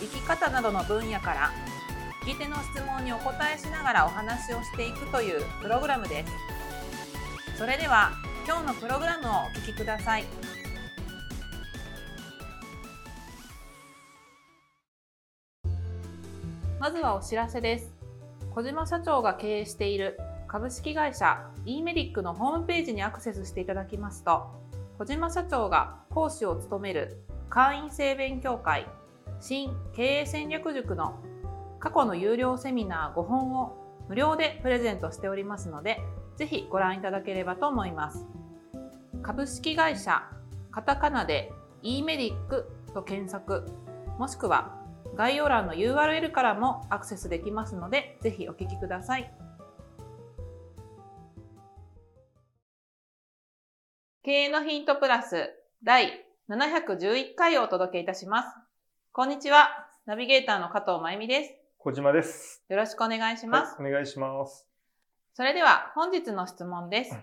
生き方などの分野から聞き手の質問にお答えしながらお話をしていくというプログラムです。それでは今日のプログラムをお聞きください。まずはお知らせです。小島社長が経営している株式会社 e メディックのホームページにアクセスしていただきますと小島社長が講師を務める会員制勉強会新経営戦略塾の過去の有料セミナー5本を無料でプレゼントしておりますので、ぜひご覧いただければと思います。株式会社カタカナで e メディックと検索、もしくは概要欄の URL からもアクセスできますので、ぜひお聞きください。経営のヒントプラス第711回をお届けいたします。こんにちは。ナビゲーターの加藤真由美です。小島です。よろしくお願いします。はい、お願いします。それでは本日の質問です。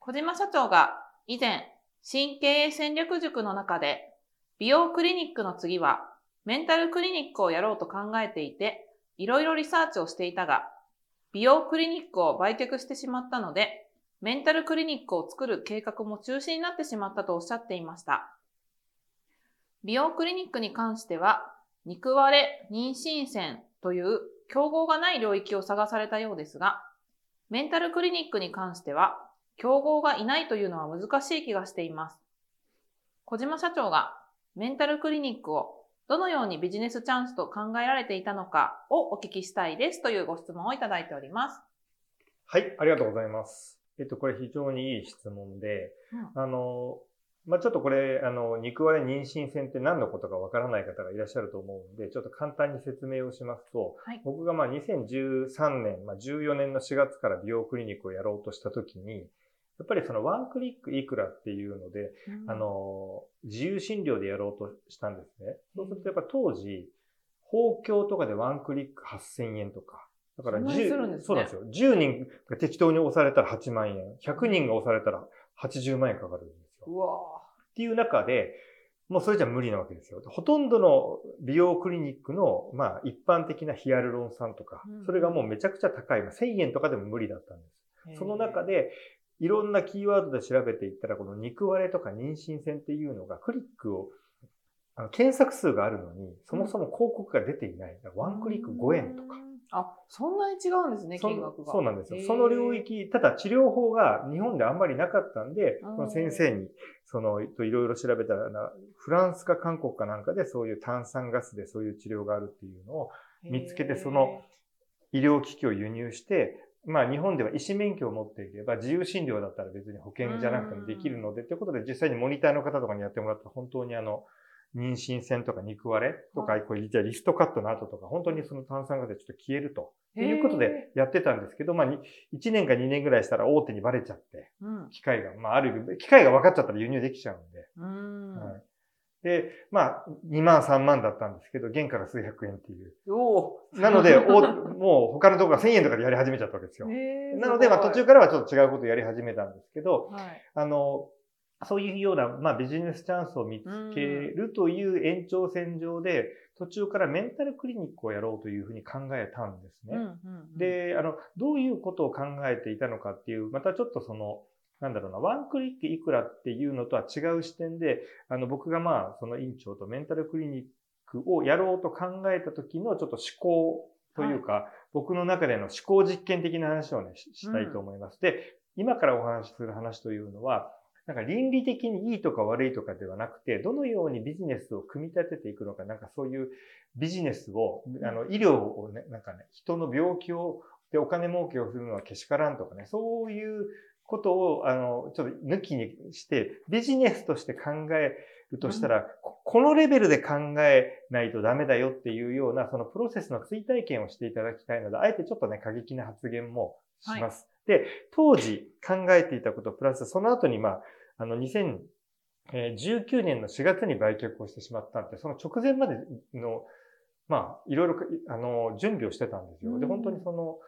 小島社長が以前、新経営戦略塾の中で、美容クリニックの次はメンタルクリニックをやろうと考えていて、いろいろリサーチをしていたが、美容クリニックを売却してしまったので、メンタルクリニックを作る計画も中止になってしまったとおっしゃっていました。美容クリニックに関しては、肉割れ、妊娠線という競合がない領域を探されたようですが、メンタルクリニックに関しては、競合がいないというのは難しい気がしています。小島社長がメンタルクリニックをどのようにビジネスチャンスと考えられていたのかをお聞きしたいですというご質問をいただいております。はい、ありがとうございます。えっと、これ非常にいい質問で、うん、あの、まあ、ちょっとこれ、あの、肉割れ妊娠線って何のことかわからない方がいらっしゃると思うんで、ちょっと簡単に説明をしますと、はい、僕がまあ2013年、まあ、14年の4月から美容クリニックをやろうとしたときに、やっぱりそのワンクリックいくらっていうので、うん、あの、自由診療でやろうとしたんですね。そうするとやっぱ当時、法教とかでワンクリック8000円とか、だから10、ね、そうなんですよ。10人が適当に押されたら8万円、100人が押されたら80万円かかるんですよ。うわっていう中で、もうそれじゃ無理なわけですよ。ほとんどの美容クリニックの、まあ、一般的なヒアルロン酸とか、それがもうめちゃくちゃ高い。まあ、1000円とかでも無理だったんです。その中で、いろんなキーワードで調べていったら、この肉割れとか妊娠線っていうのが、クリックを、あの検索数があるのに、そもそも広告が出ていない。ワンクリック5円とか。あ、そんなに違うんですね、金額が。そうなんですよ。その領域、ただ治療法が日本であんまりなかったんで、この先生に、その、いろいろ調べたら、フランスか韓国かなんかでそういう炭酸ガスでそういう治療があるっていうのを見つけて、その医療機器を輸入して、まあ日本では医師免許を持っていれば自由診療だったら別に保険じゃなくてもできるので、ということで実際にモニターの方とかにやってもらった本当にあの、妊娠線とか肉割れとか、これじゃリストカットの後とか、本当にその炭酸ガスでちょっと消えると。いうことでやってたんですけど、まあ、1年か2年ぐらいしたら大手にバレちゃって、機械が、まあ、ある意味、機械が分かっちゃったら輸入できちゃうんで。うんはい、で、まあ、2万3万だったんですけど、原価が数百円っていう。おなので、おもう他のところが1000円とかでやり始めちゃったわけですよ。なので、まあ途中からはちょっと違うことをやり始めたんですけど、はい、あの、そういうような、まあ、ビジネスチャンスを見つけるという延長線上で、途中からメンタルクリニックをやろうというふうに考えたんですね。で、あの、どういうことを考えていたのかっていう、またちょっとその、なんだろうな、ワンクリックいくらっていうのとは違う視点で、あの、僕がまあ、その院長とメンタルクリニックをやろうと考えた時のちょっと思考というか、はい、僕の中での思考実験的な話をね、したいと思います。うん、で、今からお話しする話というのは、なんか倫理的にいいとか悪いとかではなくて、どのようにビジネスを組み立てていくのか、なんかそういうビジネスを、あの、医療をね、なんかね、人の病気を、でお金儲けをするのはけしからんとかね、そういうことを、あの、ちょっと抜きにして、ビジネスとして考えるとしたら、ここのレベルで考えないとダメだよっていうような、そのプロセスの追体験をしていただきたいので、あえてちょっとね、過激な発言もします。で、当時考えていたことプラス、その後に、まあ、あの、2019年の4月に売却をしてしまったんで、その直前までの、まあ、いろいろ、あの、準備をしてたんですよ。で、本当にその、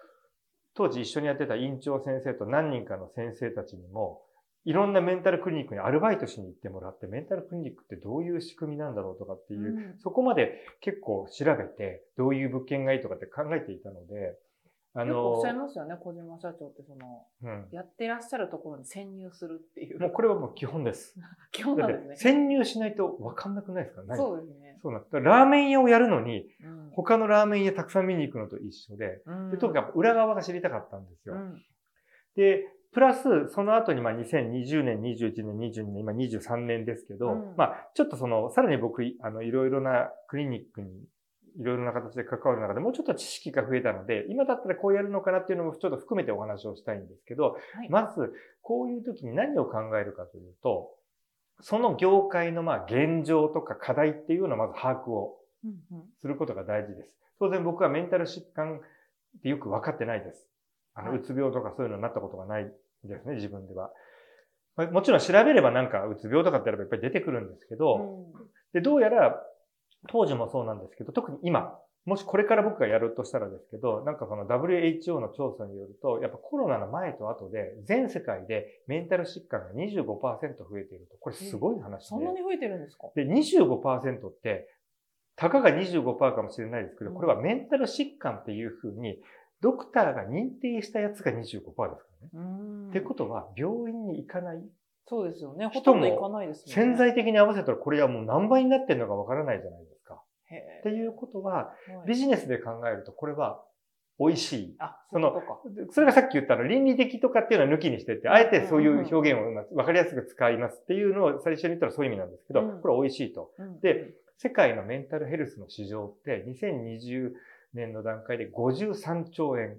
当時一緒にやってた院長先生と何人かの先生たちにも、いろんなメンタルクリニックにアルバイトしに行ってもらって、メンタルクリニックってどういう仕組みなんだろうとかっていう、うんそこまで結構調べて、どういう物件がいいとかって考えていたので、あのおっしゃい、ますよね、小島社長ってその、うん。やってらっしゃるところに潜入するっていう。もうこれはもう基本です。基本なんですね。潜入しないと分かんなくないですか？何そうですね。そうなんです。ラーメン屋をやるのに、うん他のラーメン屋たくさん見に行くのと一緒で、うんでとにかく裏側が知りたかったんですよ。うんで、プラス、その後に、まあ、2020年、21年、22年、今23年ですけど、うんまあ、ちょっとその、さらに僕、いあの、いろいろなクリニックに、いろいろな形で関わる中で、もうちょっと知識が増えたので、今だったらこうやるのかなっていうのもちょっと含めてお話をしたいんですけど、はいまず、こういう時に何を考えるかというと、その業界の、まあ、現状とか課題っていうのをまず把握をすることが大事です。当然僕はメンタル疾患ってよく分かってないです。あの、はいうつ病とかそういうのになったことがないですね、自分では。まあもちろん調べればなんかうつ病とかってやればやっぱり出てくるんですけど、うんで、どうやら当時もそうなんですけど、特に今、もしこれから僕がやるとしたらですけど、なんかその WHO の調査によると、やっぱコロナの前と後で全世界でメンタル疾患が25%増えていると。これすごい話で。そんなに増えてるんですか？で、25%って、たかが25%かもしれないですけど、これはメンタル疾患っていうふうに、ドクターが認定したやつが25%ですからね。うんってことは、病院に行かない。そうですよね。ほ人もとんど行かないですよね。潜在的に合わせたら、これはもう何倍になってるのかわからないじゃないですか。へっていうことは、ビジネスで考えると、これは美味しい。あ、そのそれがさっき言ったの、倫理的とかっていうのは抜きにしてって、あえてそういう表現を分かりやすく使いますっていうのを最初に言ったらそういう意味なんですけど、うんこれは美味しいと。うんで、世界のメンタルヘルスの市場って2020年の段階で53兆円。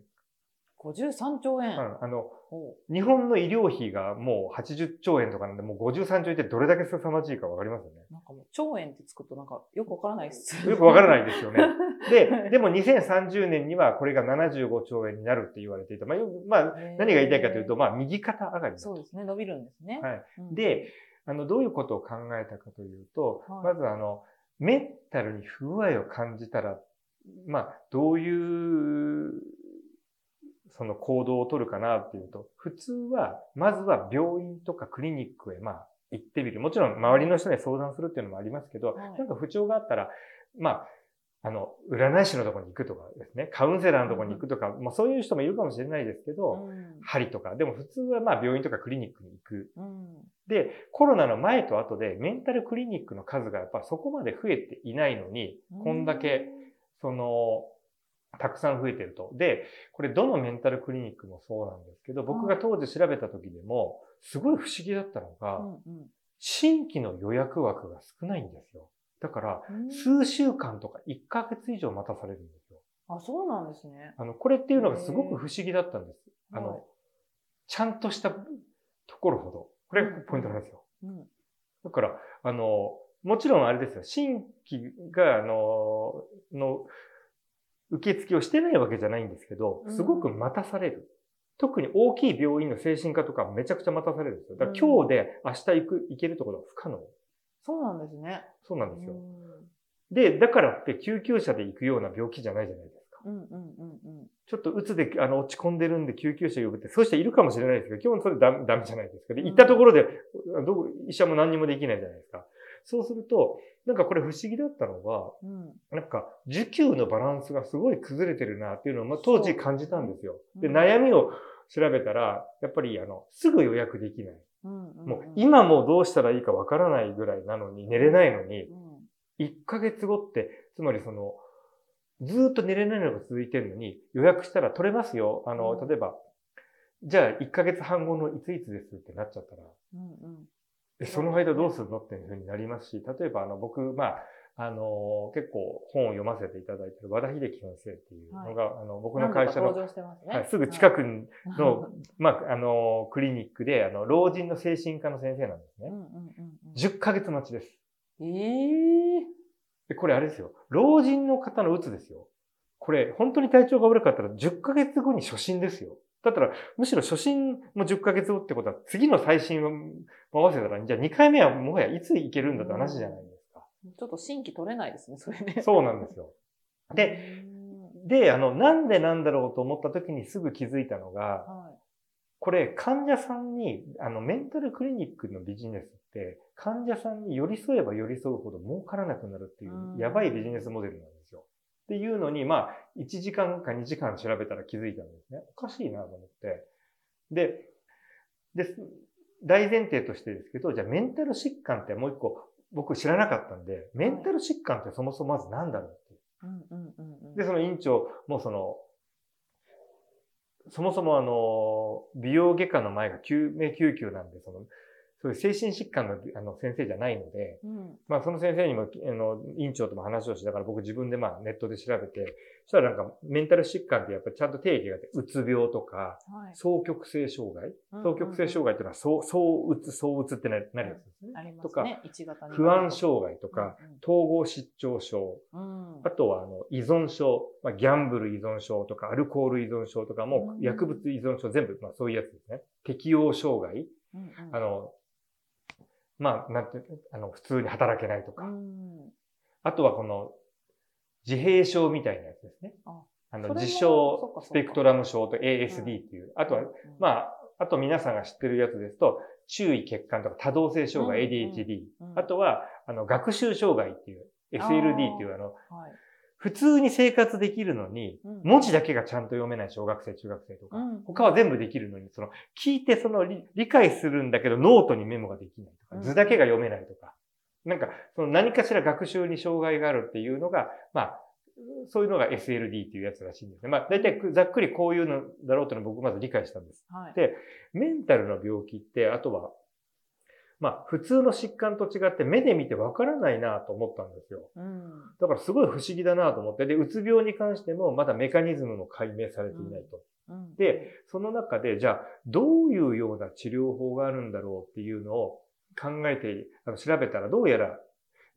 53兆円。うんあの、ほ日本の医療費がもう80兆円とかなんで、もう53兆円ってどれだけ凄まじいかわかりますよね。うなんかもう、兆円ってつくとなんかよくわからないです。よくわからないですよね。で、でも2030年にはこれが75兆円になるって言われていた。まあ、よまあ、何が言いたいかというと、まあ、右肩上がりそうですね、伸びるんですね。はいうん、で、あの、どういうことを考えたかというと、はいまずあの、メンタルに不具合を感じたら、まあ、どういう、その行動を取るかなっていうと、普通は、まずは病院とかクリニックへ、まあ、行ってみる。もちろん、周りの人に相談するっていうのもありますけど、はい。なんか不調があったら、まあ、あの、占い師のところに行くとかですね、カウンセラーのところに行くとか、まあそういう人もいるかもしれないですけど、うん。針とか、でも普通はまあ病院とかクリニックに行く。うん。で、コロナの前と後でメンタルクリニックの数がやっぱそこまで増えていないのに、こんだけ、その、たくさん増えてると。で、これどのメンタルクリニックもそうなんですけど、僕が当時調べた時でも、すごい不思議だったのが、新規の予約枠が少ないんですよ。だから、うん数週間とか1ヶ月以上待たされるんですよ。あ、そうなんですね。あの、これっていうのがすごく不思議だったんです。あはいの、ちゃんとしたところほど。これがポイントなんですよ。うんだから、あの、もちろんあれですよ。新規が、あの、の、受付をしてないわけじゃないんですけど、すごく待たされる。特に大きい病院の精神科とかめちゃくちゃ待たされるんですよ。だから今日で明日行く、行けるところは不可能。そうなんですね。そうなんですよ。うで、だからって救急車で行くような病気じゃないじゃないですか。んうんうんうんちょっと鬱であの落ち込んでるんで救急車呼ぶって、そういう人いるかもしれないですけど、基本それダメダメじゃないですか。で、行ったところで、どこ医者も何にもできないじゃないですか。そうすると、なんかこれ不思議だったのが、うん。うんなんか、受給のバランスがすごい崩れてるなっていうのを、まあ、当時感じたんですよ。で、うん。悩みを調べたら、やっぱり、あの、すぐ予約できない。うんうんもう、今もうどうしたらいいかわからないぐらいなのに、寝れないのに、うん。1ヶ月後って、つまりその、ずーっと寝れないのが続いてるのに、予約したら取れますよ。あの、うん。例えば、じゃあ1ヶ月半後のいついつですってなっちゃったら、うんうんえその間どうするのっていうふうになりますし、例えばあの僕、まあ、あの、結構本を読ませていただいている和田秀樹先生っていうのが、あの、僕の会社のねはい、すぐ近くはいの、まあ、あの、クリニックで、あの、老人の精神科の先生なんですね。うんうんうんうん10ヶ月待ちです。ええで、これあれですよ。老人の方のうつですよ。これ、本当に体調が悪かったら10ヶ月後に初診ですよ。だったら、むしろ初診も10ヶ月後ってことは、次の最新を合わせたら、じゃあ2回目はもはやいつ行けるんだって話じゃないですか。ちょっと新規取れないですね、それね。そうなんですよ。で、で、あの、なんでなんだろうと思った時にすぐ気づいたのが、はい、これ患者さんに、あの、メンタルクリニックのビジネスって、患者さんに寄り添えば寄り添うほど儲からなくなるっていううん、やばいビジネスモデルなんですよ。っていうのに、まあ、1時間か2時間調べたら気づいたんですね。おかしいなと思って。で、で、大前提としてですけど、じゃあメンタル疾患ってもう一個、僕知らなかったんで、メンタル疾患ってそもそもまず何だろうっていう。で、その院長もその、そもそもあの、美容外科の前が救命救急なんで、その、そういう精神疾患のあの先生じゃないので、うん。まあその先生にも、あの、院長とも話をしながら僕自分でまあネットで調べて、そしたらなんかメンタル疾患ってやっぱりちゃんと定義があって、うつ病とか、はい。双極性障害？うん双極性障害っていうのは、そう、そううつ、そううつってななるやつですね。ありまとか、すね。一型に不安障害とか、統合失調症、あとは、あの、依存症、まあ、ギャンブル依存症とか、アルコール依存症とかもう、ん薬物依存症全部、まあ、そういうやつですね。適応障害、あの、まあ、なんて、あの、普通に働けないとか、うん。あとはこの、自閉症みたいなやつですね。ああの、自閉スペクトラム症と ASD っていう。あとは、まあ、あと皆さんが知ってるやつですと、注意欠陥とか多動性障害、ADHD。うんあとは、あの、学習障害っていう、SLD っていうあの、はい普通に生活できるのに、うん。文字だけがちゃんと読めない小学生、中学生とか、うん。他は全部できるのに、その、聞いてその理理解するんだけど、ノートにメモができないとか、うん。図だけが読めないとか、なんか、その何かしら学習に障害があるっていうのが、まあ、そういうのが SLD っていうやつらしいんですね。まあ、大体ざっくりこういうのだろうというのを僕まず理解したんです。はい。でメンタルの病気って、あとは、まあ、普通の疾患と違って目で見てわからないなと思ったんですよ。うんだからすごい不思議だなと思って、で、うつ病に関してもまだメカニズムも解明されていないと。うんで、その中で、じゃあ、どういうような治療法があるんだろうっていうのを考えて、あの調べたら、どうやら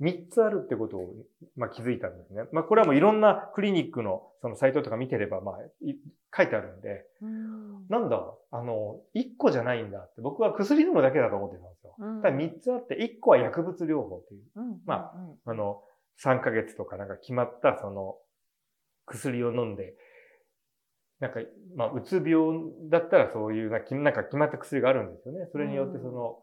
3つあるってことを、まあ、気づいたんですね。まあ、これはもういろんなクリニックのそのサイトとか見てれば、まあ、い書いてあるんで、うんなんだ、あの、1個じゃないんだって、僕は薬飲むだけだと思ってたんですよ。うんただ3つあって、1個は薬物療法っていう。うんまうんあの、3ヶ月とかなんか決まったその薬を飲んで、なんか、まあ、うつ病だったらそういうな、きなんか決まった薬があるんですよね。それによってその、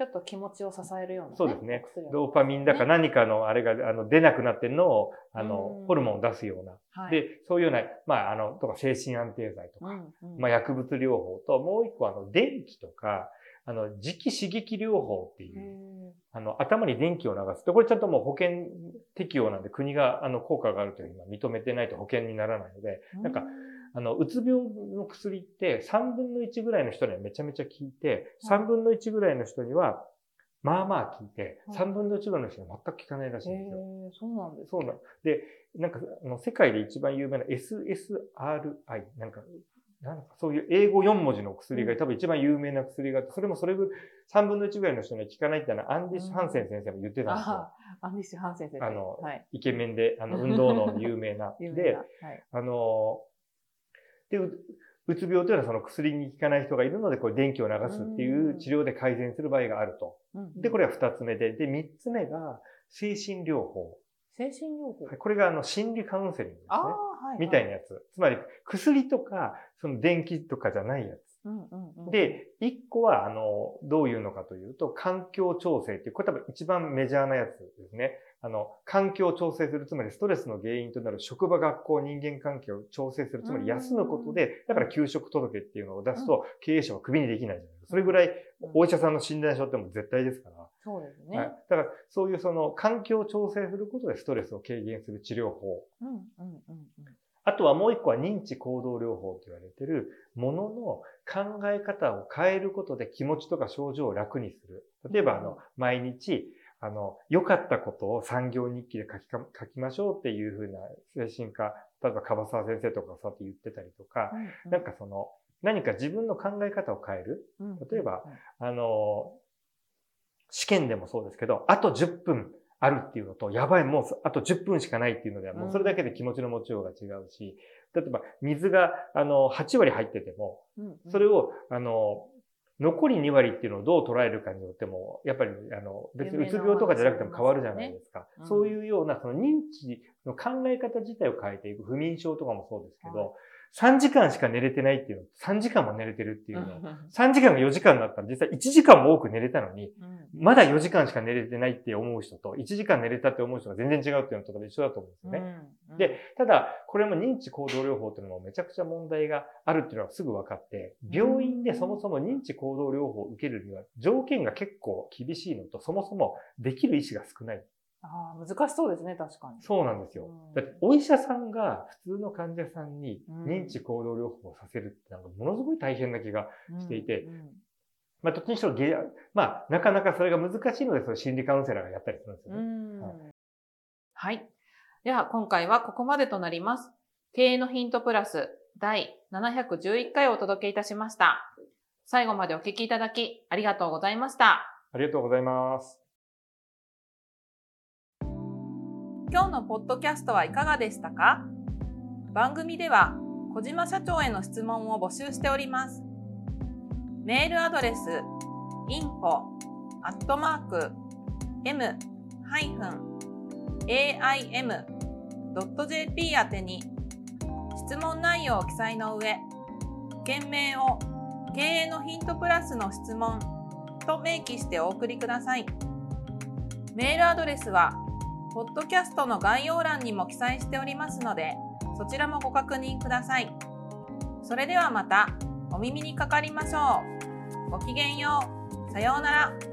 ちょっと気持ちを支えるようなね。そうですねドーパミンだか何かのあれが、あの、出なくなってるのを、あうん、のホルモンを出すような。はい、で、そういうような、まあ、あの、とか精神安定剤とか、うんうんまあ、薬物療法と、もう一個あの、電気とか、あの、磁気刺激療法っていう、へあの、頭に電気を流す。で、これちゃんともう保険適用なんで国があの効果があるというのは認めてないと保険にならないので、ーなんか、あの、うつ病の薬って3分の1ぐらいの人にはめちゃめちゃ効いて、はい。3分の1ぐらいの人には、まあまあ効いて、はい。3分の1ぐらいの人には全く効かないらしいんですよ。へーそうなんですね。そうなんで、なんか、あの世界で一番有名な SSRI、なんか、なんかそういう英語4文字の薬がうん多分一番有名な薬があって、それもそれぐらい、3分の1ぐらいの人には効かないってのはアンディス・ハンセン先生も言ってたんですよ。アンディス・ハンセン先生。あのはい。イケメンで、あの、運動能有名な。名な、はい。あの、で、ううつ病というのはその薬に効かない人がいるので、これ電気を流すっていう治療で改善する場合があると。うんで、これは二つ目で、で、三つ目が精神療法。精神療法。これがあの心理カウンセリングですね。みたいなやつ。つまり、薬とか、その電気とかじゃないやつ。うんうんうん。で、一個は、あの、どういうのかというと、環境調整っていう、これ多分一番メジャーなやつですね。あの、環境を調整する、つまりストレスの原因となる職場、学校、人間関係を調整する、つまり休むことで、だから休職届っていうのを出すと、経営者はクビにできないじゃないですか。それぐらい、お医者さんの診断書っても絶対ですから。そうですはいね。だから、そういうその、環境を調整することでストレスを軽減する治療法。うんうんうんうん。あとはもう一個は認知行動療法と言われてるものの考え方を変えることで気持ちとか症状を楽にする。例えば、あの、毎日、あの、良かったことを産業日記で書きか書きましょうっていうふうな精神科、例えば樺沢先生とかそうやって言ってたりとか、うんなんかその、何か自分の考え方を変える。うん例えば、あの、試験でもそうですけど、あと10分、あるっていうのと、やばい、もうあと10分しかないっていうのでは、もうそれだけで気持ちの持ちようが違うし、例えば水が、あの、8割入ってても、それを、あの、残り2割っていうのをどう捉えるかによっても、やっぱり、あの、別にうつ病とかじゃなくても変わるじゃないですか。そういうような、その認知の考え方自体を変えていく。不眠症とかもそうですけど、3時間しか寝れてないっていうの、3時間も寝れてるっていうの、3時間が4時間だったら実際1時間も多く寝れたのに、まだ4時間しか寝れてないって思う人と、1時間寝れたって思う人が全然違うっていうのとか一緒だと思うんですよね。で、ただ、これも認知行動療法っていうのもめちゃくちゃ問題があるっていうのはすぐ分かって、病院でそもそも認知行動療法を受けるには条件が結構厳しいのと、そもそもできる医師が少ない。ああ、難しそうですね、確かに。そうなんですよ。だって、お医者さんが普通の患者さんに認知行動療法をさせるってなんかものすごい大変な気がしていて、まあ、どっちにしろ、まあ、なかなかそれが難しいので、その心理カウンセラーがやったりするんですよね。はい、はい。では、今回はここまでとなります。経営のヒントプラス第711回をお届けいたしました。最後までお聞きいただきありがとうございました。ありがとうございます。今日のポッドキャストはいかがでしたか？番組では小島社長への質問を募集しております。メールアドレス info アットマーク m-aim.jp 宛てに質問内容を記載の上、件名を経営のヒントプラスの質問と明記してお送りください。メールアドレスはポッドキャストの概要欄にも記載しておりますので、そちらもご確認ください。それではまたお耳にかかりましょう。ごきげんよう。さようなら。